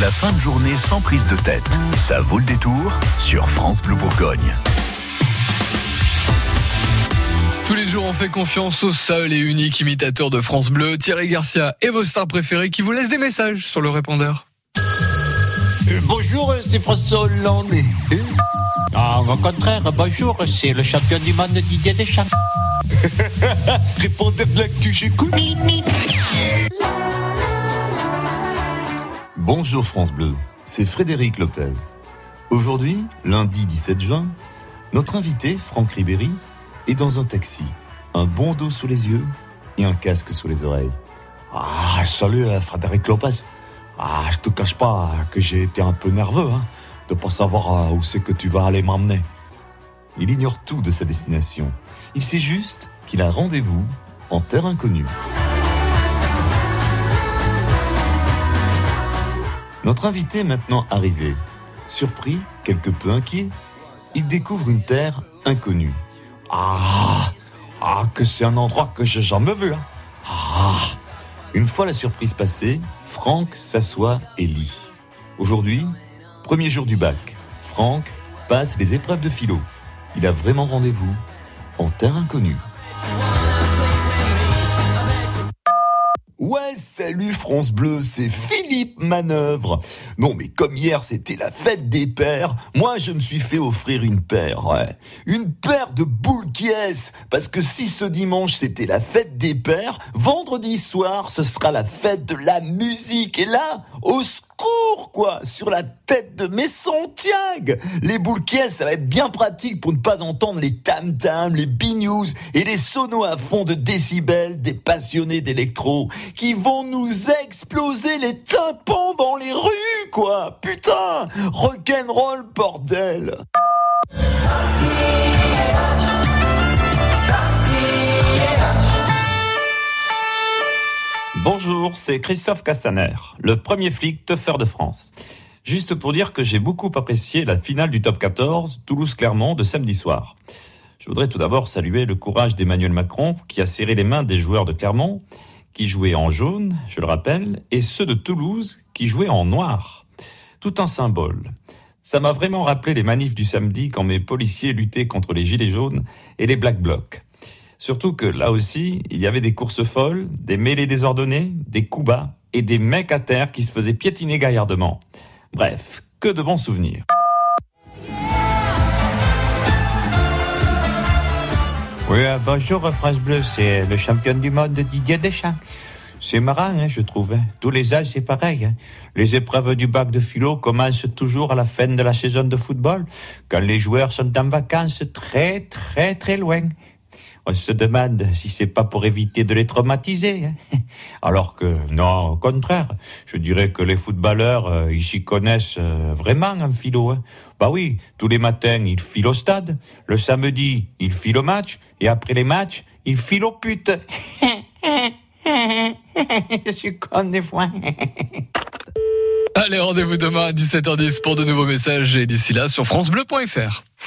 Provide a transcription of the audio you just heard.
La fin de journée sans prise de tête. Ça vaut le détour sur France Bleu Bourgogne. Tous les jours, on fait confiance au seul et unique imitateur de France Bleu, Thierry Garcia, et vos stars préférées qui vous laissent des messages sur le répondeur. Euh, bonjour, c'est François Hollande. Ah, au contraire, bonjour, c'est le champion du monde Didier Deschamps. Répondez de l'actu, j'écoute. Bonjour France Bleu, c'est Frédéric Lopez. Aujourd'hui, lundi 17 juin, notre invité, Franck Ribéry, est dans un taxi, un dos sous les yeux et un casque sous les oreilles. Ah, salut euh, Frédéric Lopez. Ah, je te cache pas que j'ai été un peu nerveux, hein, de pas savoir euh, où c'est que tu vas aller m'emmener. Il ignore tout de sa destination. Il sait juste qu'il a rendez-vous en terre inconnue. Notre invité est maintenant arrivé. Surpris, quelque peu inquiet, il découvre une terre inconnue. Ah, ah que c'est un endroit que j'ai jamais vu. Hein. Ah. Une fois la surprise passée, Franck s'assoit et lit. Aujourd'hui, premier jour du bac, Franck passe les épreuves de philo. Il a vraiment rendez-vous en terre inconnue. Ouais, salut France Bleu, c'est Philippe Manœuvre. Non, mais comme hier c'était la fête des pères, moi je me suis fait offrir une paire, ouais. Une paire de boules Parce que si ce dimanche c'était la fête des pères, vendredi soir ce sera la fête de la musique. Et là, au cours, quoi, sur la tête de mes Santiago. Les boules ça va être bien pratique pour ne pas entendre les tam-tams, les b-news et les sonos à fond de décibels des passionnés d'électro qui vont nous exploser les tympans dans les rues, quoi. Putain, rock'n'roll, bordel. Bonjour, c'est Christophe Castaner, le premier flic teufeur de France. Juste pour dire que j'ai beaucoup apprécié la finale du top 14 Toulouse-Clermont de samedi soir. Je voudrais tout d'abord saluer le courage d'Emmanuel Macron qui a serré les mains des joueurs de Clermont, qui jouaient en jaune, je le rappelle, et ceux de Toulouse qui jouaient en noir. Tout un symbole. Ça m'a vraiment rappelé les manifs du samedi quand mes policiers luttaient contre les gilets jaunes et les black blocs. Surtout que là aussi, il y avait des courses folles, des mêlées désordonnées, des coups bas et des mecs à terre qui se faisaient piétiner gaillardement. Bref, que de bons souvenirs. Oui, euh, bonjour France Bleu, c'est le champion du monde Didier Deschamps. C'est marrant, hein, je trouve. Hein. Tous les âges, c'est pareil. Hein. Les épreuves du bac de philo commencent toujours à la fin de la saison de football, quand les joueurs sont en vacances très, très, très loin on se demande si c'est pas pour éviter de les traumatiser. Hein. Alors que non, au contraire, je dirais que les footballeurs, euh, ils s'y connaissent euh, vraiment en philo. Hein. Bah oui, tous les matins, ils filent au stade, le samedi, ils filent au match, et après les matchs, ils filent aux putes. je suis con des fois. Allez, rendez-vous demain à 17h10 pour de nouveaux messages et d'ici là sur francebleu.fr.